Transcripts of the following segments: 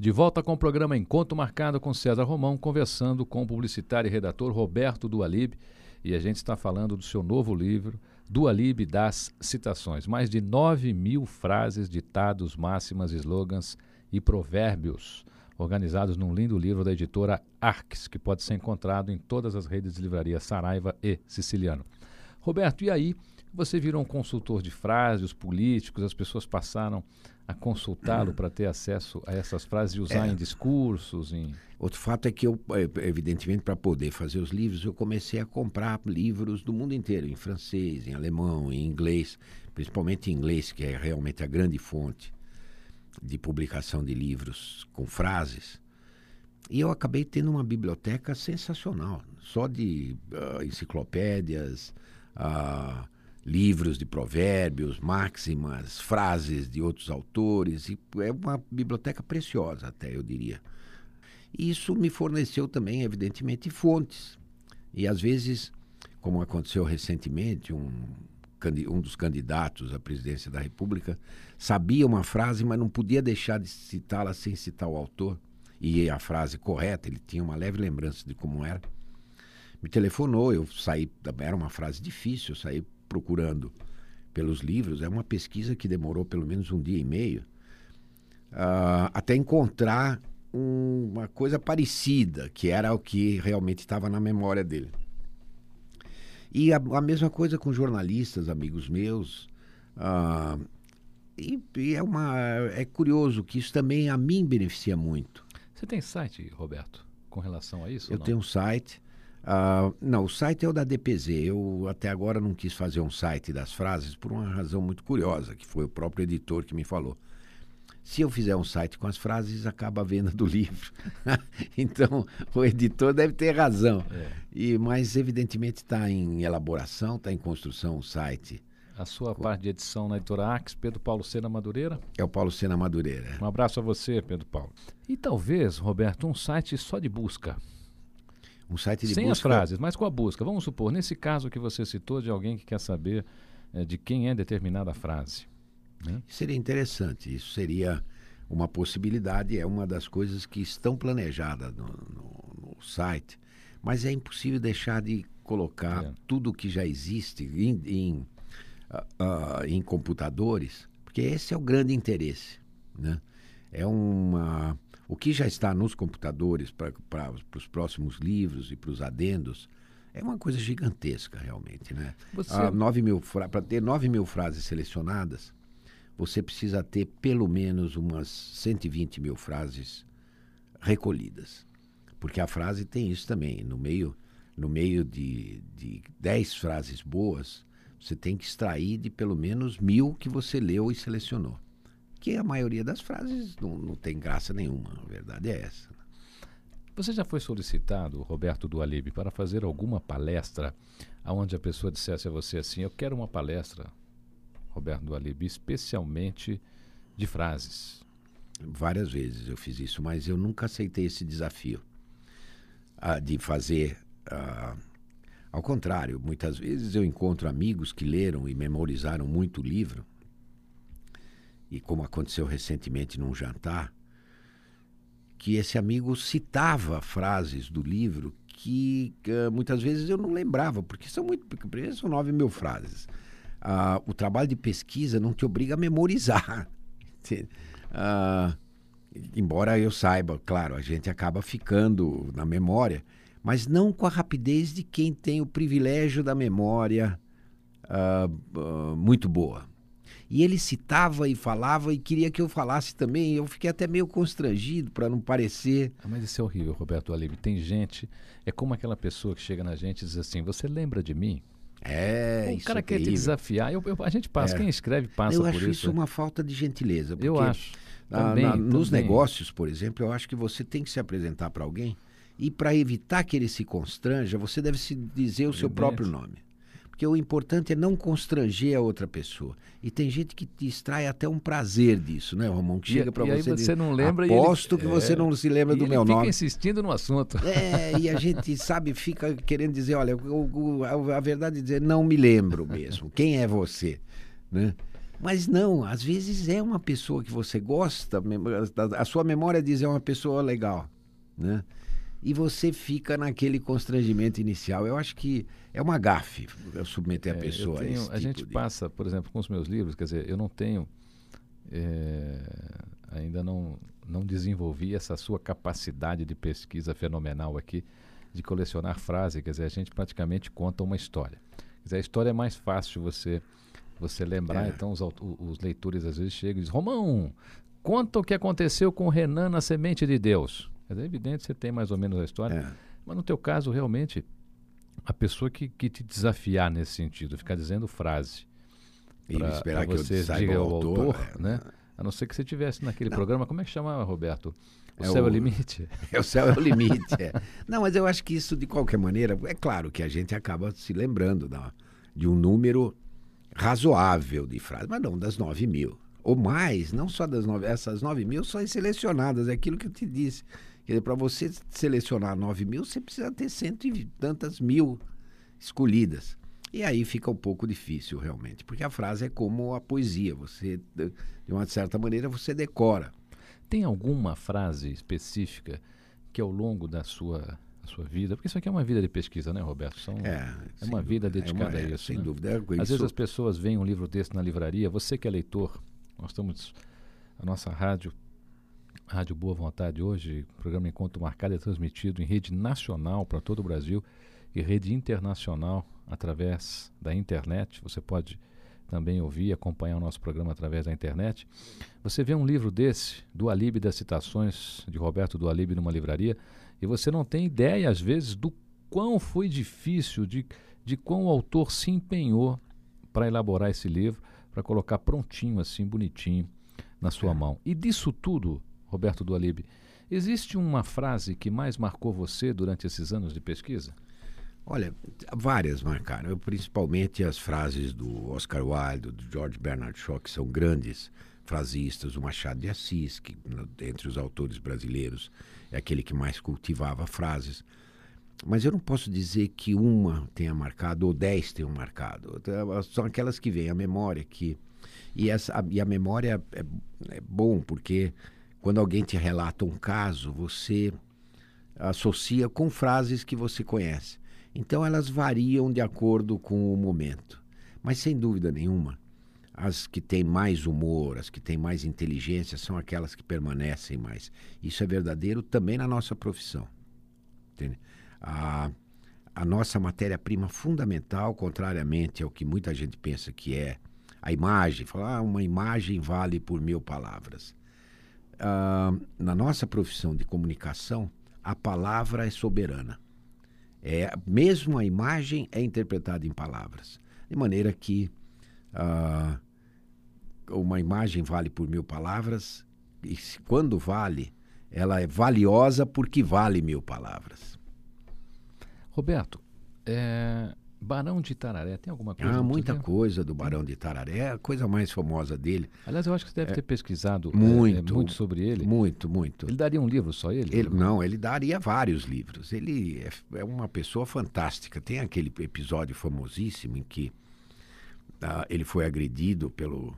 De volta com o programa Encontro Marcado com César Romão, conversando com o publicitário e redator Roberto Dualib. E a gente está falando do seu novo livro, Dualib das Citações. Mais de 9 mil frases, ditados, máximas, slogans e provérbios, organizados num lindo livro da editora Arques, que pode ser encontrado em todas as redes de livraria Saraiva e Siciliano. Roberto, e aí? Você virou um consultor de frases, os políticos, as pessoas passaram a consultá-lo para ter acesso a essas frases e usar é. em discursos? Em... Outro fato é que eu, é, evidentemente, para poder fazer os livros, eu comecei a comprar livros do mundo inteiro, em francês, em alemão, em inglês, principalmente em inglês, que é realmente a grande fonte de publicação de livros com frases. E eu acabei tendo uma biblioteca sensacional, só de uh, enciclopédias, uh, livros de provérbios, máximas, frases de outros autores, e é uma biblioteca preciosa, até eu diria. E isso me forneceu também, evidentemente, fontes. E às vezes, como aconteceu recentemente, um, um dos candidatos à presidência da República sabia uma frase, mas não podia deixar de citá-la sem citar o autor. E a frase correta, ele tinha uma leve lembrança de como era. Me telefonou, eu saí, era uma frase difícil, eu saí procurando pelos livros, é uma pesquisa que demorou pelo menos um dia e meio, uh, até encontrar um, uma coisa parecida, que era o que realmente estava na memória dele. E a, a, mesma coisa com jornalistas, amigos meus. Uh, e, e, é, uma, é curioso que isso também a mim beneficia muito. Você tem site, Roberto, com relação a isso? Eu tenho um site. Uh, não, o site é o da DPZ. Eu até agora não quis fazer um site das frases por uma razão muito curiosa, que foi o próprio editor que me falou. Se eu fizer um site com as frases, acaba a venda do livro. então, o editor deve ter razão. É. E, mas, evidentemente, está em elaboração, está em construção o site. A sua com... parte de edição na editora Ax, Pedro Paulo Sena Madureira? É o Paulo Sena Madureira. Um abraço a você, Pedro Paulo. E talvez, Roberto, um site só de busca um site de Sem busca. as frases, mas com a busca. Vamos supor, nesse caso que você citou de alguém que quer saber é, de quem é determinada frase. Né? Seria interessante. Isso seria uma possibilidade, é uma das coisas que estão planejadas no, no, no site, mas é impossível deixar de colocar é. tudo que já existe em, em, uh, uh, em computadores, porque esse é o grande interesse. Né? É uma o que já está nos computadores para os próximos livros e para os adendos é uma coisa gigantesca, realmente. Né? Você... Ah, para ter 9 mil frases selecionadas, você precisa ter pelo menos umas 120 mil frases recolhidas. Porque a frase tem isso também. No meio, no meio de, de 10 frases boas, você tem que extrair de pelo menos mil que você leu e selecionou que a maioria das frases não, não tem graça nenhuma, a verdade é essa. Você já foi solicitado, Roberto Dualib, para fazer alguma palestra onde a pessoa dissesse a você assim: Eu quero uma palestra, Roberto Dualib, especialmente de frases? Várias vezes eu fiz isso, mas eu nunca aceitei esse desafio uh, de fazer. Uh, ao contrário, muitas vezes eu encontro amigos que leram e memorizaram muito o livro e como aconteceu recentemente num jantar, que esse amigo citava frases do livro que uh, muitas vezes eu não lembrava, porque são muito. Primeiro são nove mil frases. Uh, o trabalho de pesquisa não te obriga a memorizar. uh, embora eu saiba, claro, a gente acaba ficando na memória, mas não com a rapidez de quem tem o privilégio da memória muito boa. E ele citava e falava e queria que eu falasse também. Eu fiquei até meio constrangido para não parecer. Ah, mas isso é horrível, Roberto Alibe. Tem gente, é como aquela pessoa que chega na gente e diz assim: Você lembra de mim? É, o cara é quer te desafiar. Eu, eu, a gente passa, é. quem escreve passa eu por isso. Eu acho isso uma falta de gentileza. eu acho. Também, na, nos também. negócios, por exemplo, eu acho que você tem que se apresentar para alguém e para evitar que ele se constranja, você deve se dizer o seu próprio nome. Porque o importante é não constranger a outra pessoa. E tem gente que te extrai até um prazer disso, né, Romão? Que chega para você. E aí você não lembra Aposto ele, que você é, não se lembra do meu fica nome. insistindo no assunto. É, e a gente, sabe, fica querendo dizer: olha, o, o, a, a verdade é dizer, não me lembro mesmo. Quem é você? Né? Mas não, às vezes é uma pessoa que você gosta, a sua memória diz é uma pessoa legal, né? E você fica naquele constrangimento inicial. Eu acho que é uma gafe submeter é, a pessoa tenho, a esse A tipo gente de... passa, por exemplo, com os meus livros, quer dizer, eu não tenho, é, ainda não, não desenvolvi essa sua capacidade de pesquisa fenomenal aqui, de colecionar frases, quer dizer, a gente praticamente conta uma história. Quer dizer, a história é mais fácil você você lembrar, é. então os, os, leitores às vezes chegam e dizem, Romão, conta o que aconteceu com Renan na Semente de Deus. É evidente que você tem mais ou menos a história, é. mas no teu caso, realmente, a pessoa que, que te desafiar nesse sentido, ficar dizendo frase, para esperar que você diga o autor, autor é, né? A não ser que você tivesse naquele não. programa, como é que chamava, Roberto? O é céu o, é o limite? É, o céu é o limite. é. Não, mas eu acho que isso, de qualquer maneira, é claro que a gente acaba se lembrando da, de um número razoável de frases, mas não das 9 mil. Ou mais, não só das 9, essas 9 mil são selecionadas, é aquilo que eu te disse. Para você selecionar 9 mil, você precisa ter cento e tantas mil escolhidas. E aí fica um pouco difícil realmente, porque a frase é como a poesia, você de uma certa maneira você decora. Tem alguma frase específica que ao longo da sua sua vida, porque isso aqui é uma vida de pesquisa, né, Roberto? São, é, é uma vida dedicada é uma, a isso. Sem né? dúvida. É, Às isso... vezes as pessoas veem um livro desse na livraria, você que é leitor, nós estamos, a nossa rádio, Rádio Boa Vontade hoje, o programa Encontro Marcado é transmitido em rede nacional para todo o Brasil e rede internacional através da internet. Você pode também ouvir, acompanhar o nosso programa através da internet. Você vê um livro desse, do Alibe das Citações, de Roberto do Alibe, numa livraria, e você não tem ideia, às vezes, do quão foi difícil, de, de quão o autor se empenhou para elaborar esse livro, para colocar prontinho, assim, bonitinho, na sua é. mão. E disso tudo, Roberto do Alibe, existe uma frase que mais marcou você durante esses anos de pesquisa? Olha, várias marcaram, principalmente as frases do Oscar Wilde, do George Bernard Shaw, que são grandes frasistas, o Machado de Assis, que entre os autores brasileiros é aquele que mais cultivava frases. Mas eu não posso dizer que uma tenha marcado ou dez tenham marcado. São aquelas que vêm à memória que e essa e a memória é, é bom porque quando alguém te relata um caso você associa com frases que você conhece. Então elas variam de acordo com o momento. Mas sem dúvida nenhuma, as que têm mais humor, as que têm mais inteligência, são aquelas que permanecem mais. Isso é verdadeiro também na nossa profissão. Entende? A, a nossa matéria-prima fundamental, contrariamente ao que muita gente pensa que é a imagem, falar ah, uma imagem vale por mil palavras. Na nossa profissão de comunicação, a palavra é soberana. É, mesmo a imagem é interpretada em palavras. De maneira que uma imagem vale por mil palavras, e quando vale, ela é valiosa porque vale mil palavras. Roberto, é, Barão de Itararé, tem alguma coisa? Ah, muita coisa do Barão de Itararé, é a coisa mais famosa dele. Aliás, eu acho que você deve é, ter pesquisado muito, é, muito sobre ele. Muito, muito. Ele daria um livro só ele? ele não, ele daria vários livros. Ele é, é, uma pessoa fantástica. Tem aquele episódio famosíssimo em que ah, ele foi agredido pelo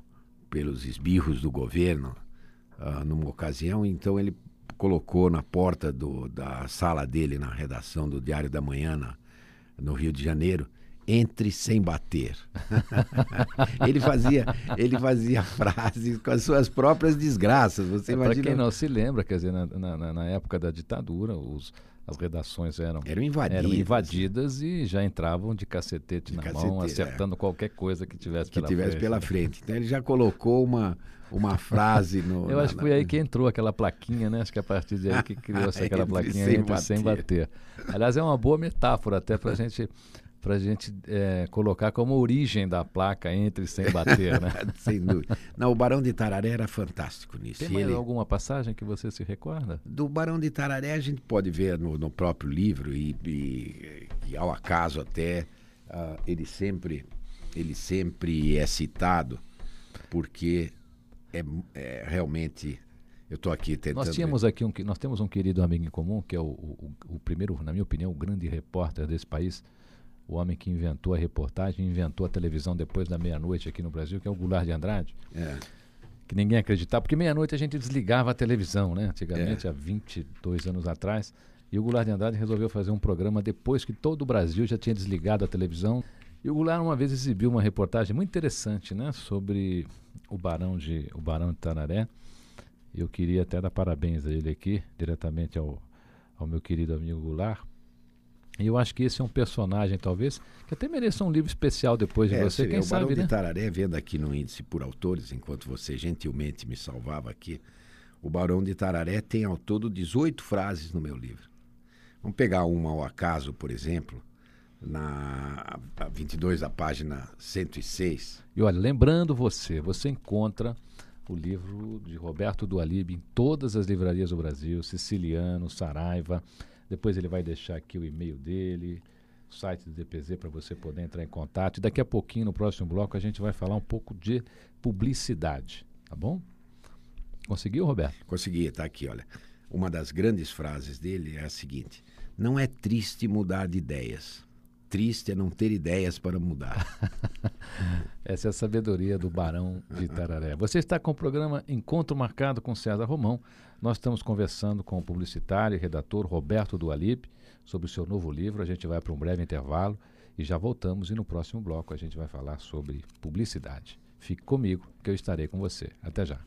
pelos esbirros do governo uh, numa ocasião, então ele colocou na porta do, da sala dele, na redação do Diário da Manhã, na, no Rio de Janeiro, entre sem bater. ele fazia ele fazia frases com as suas próprias desgraças. Você é, imagina? Para quem não se lembra, quer dizer, na, na, na época da ditadura, os as redações eram, eram invadidas, eram invadidas e já entravam de cacetete de na cacetete, mão, acertando é. qualquer coisa que tivesse que pela tivesse frente. pela frente. Então ele já colocou uma, uma frase no. Eu na, acho que foi na... aí que entrou aquela plaquinha, né? Acho que é a partir de aí que criou-se aquela plaquinha sem, entre, bater. sem bater. Aliás, é uma boa metáfora até para a gente para a gente é, colocar como origem da placa entre sem bater, né? Sem dúvida. Não, o Barão de Itararé era fantástico nisso. Tem mais ele... alguma passagem que você se recorda? Do Barão de Itararé a gente pode ver no, no próprio livro e, e, e, ao acaso até uh, ele sempre ele sempre é citado porque é, é realmente eu estou aqui tentando. Nós tínhamos aqui um, nós temos um querido amigo em comum que é o, o, o primeiro, na minha opinião, o grande repórter desse país o homem que inventou a reportagem, inventou a televisão depois da meia-noite aqui no Brasil, que é o Goulart de Andrade. É. Que ninguém acreditava, porque meia-noite a gente desligava a televisão, né? Antigamente, É. há 22 anos atrás. E o Goulart de Andrade resolveu fazer um programa depois que todo o Brasil já tinha desligado a televisão. E o Goulart uma vez exibiu uma reportagem muito interessante, né? Sobre o Barão de, o Barão de Tararé. Eu queria até dar parabéns a ele aqui, diretamente ao, ao meu querido amigo Goulart. E eu acho que esse é um personagem, talvez, que até mereça um livro especial depois de É, você, quem o Barão sabe, de né? Tararé, vendo aqui no índice por autores, enquanto você gentilmente me salvava aqui, o Barão de Tararé tem ao todo 18 frases no meu livro. Vamos pegar uma ao acaso, por exemplo, na a 22 da página 106. E olha, lembrando você, você encontra o livro de Roberto Dualib em todas as livrarias do Brasil, Siciliano, Saraiva. Depois ele vai deixar aqui o e-mail dele, o site do DPZ para você poder entrar em contato. E daqui a pouquinho, no próximo bloco, a gente vai falar um pouco de publicidade, tá bom? Conseguiu, Roberto? Consegui, está aqui, olha. Uma das grandes frases dele é a seguinte: Não é triste mudar de ideias. Triste é não ter ideias para mudar. Essa é a sabedoria do Barão de Itararé. Você está com o programa Encontro Marcado com César Romão. Nós estamos conversando com o publicitário e redator Roberto Dualib sobre o seu novo livro. A gente vai para um breve intervalo e já voltamos. E no próximo bloco a gente vai falar sobre publicidade. Fique comigo, que eu estarei com você. Até já.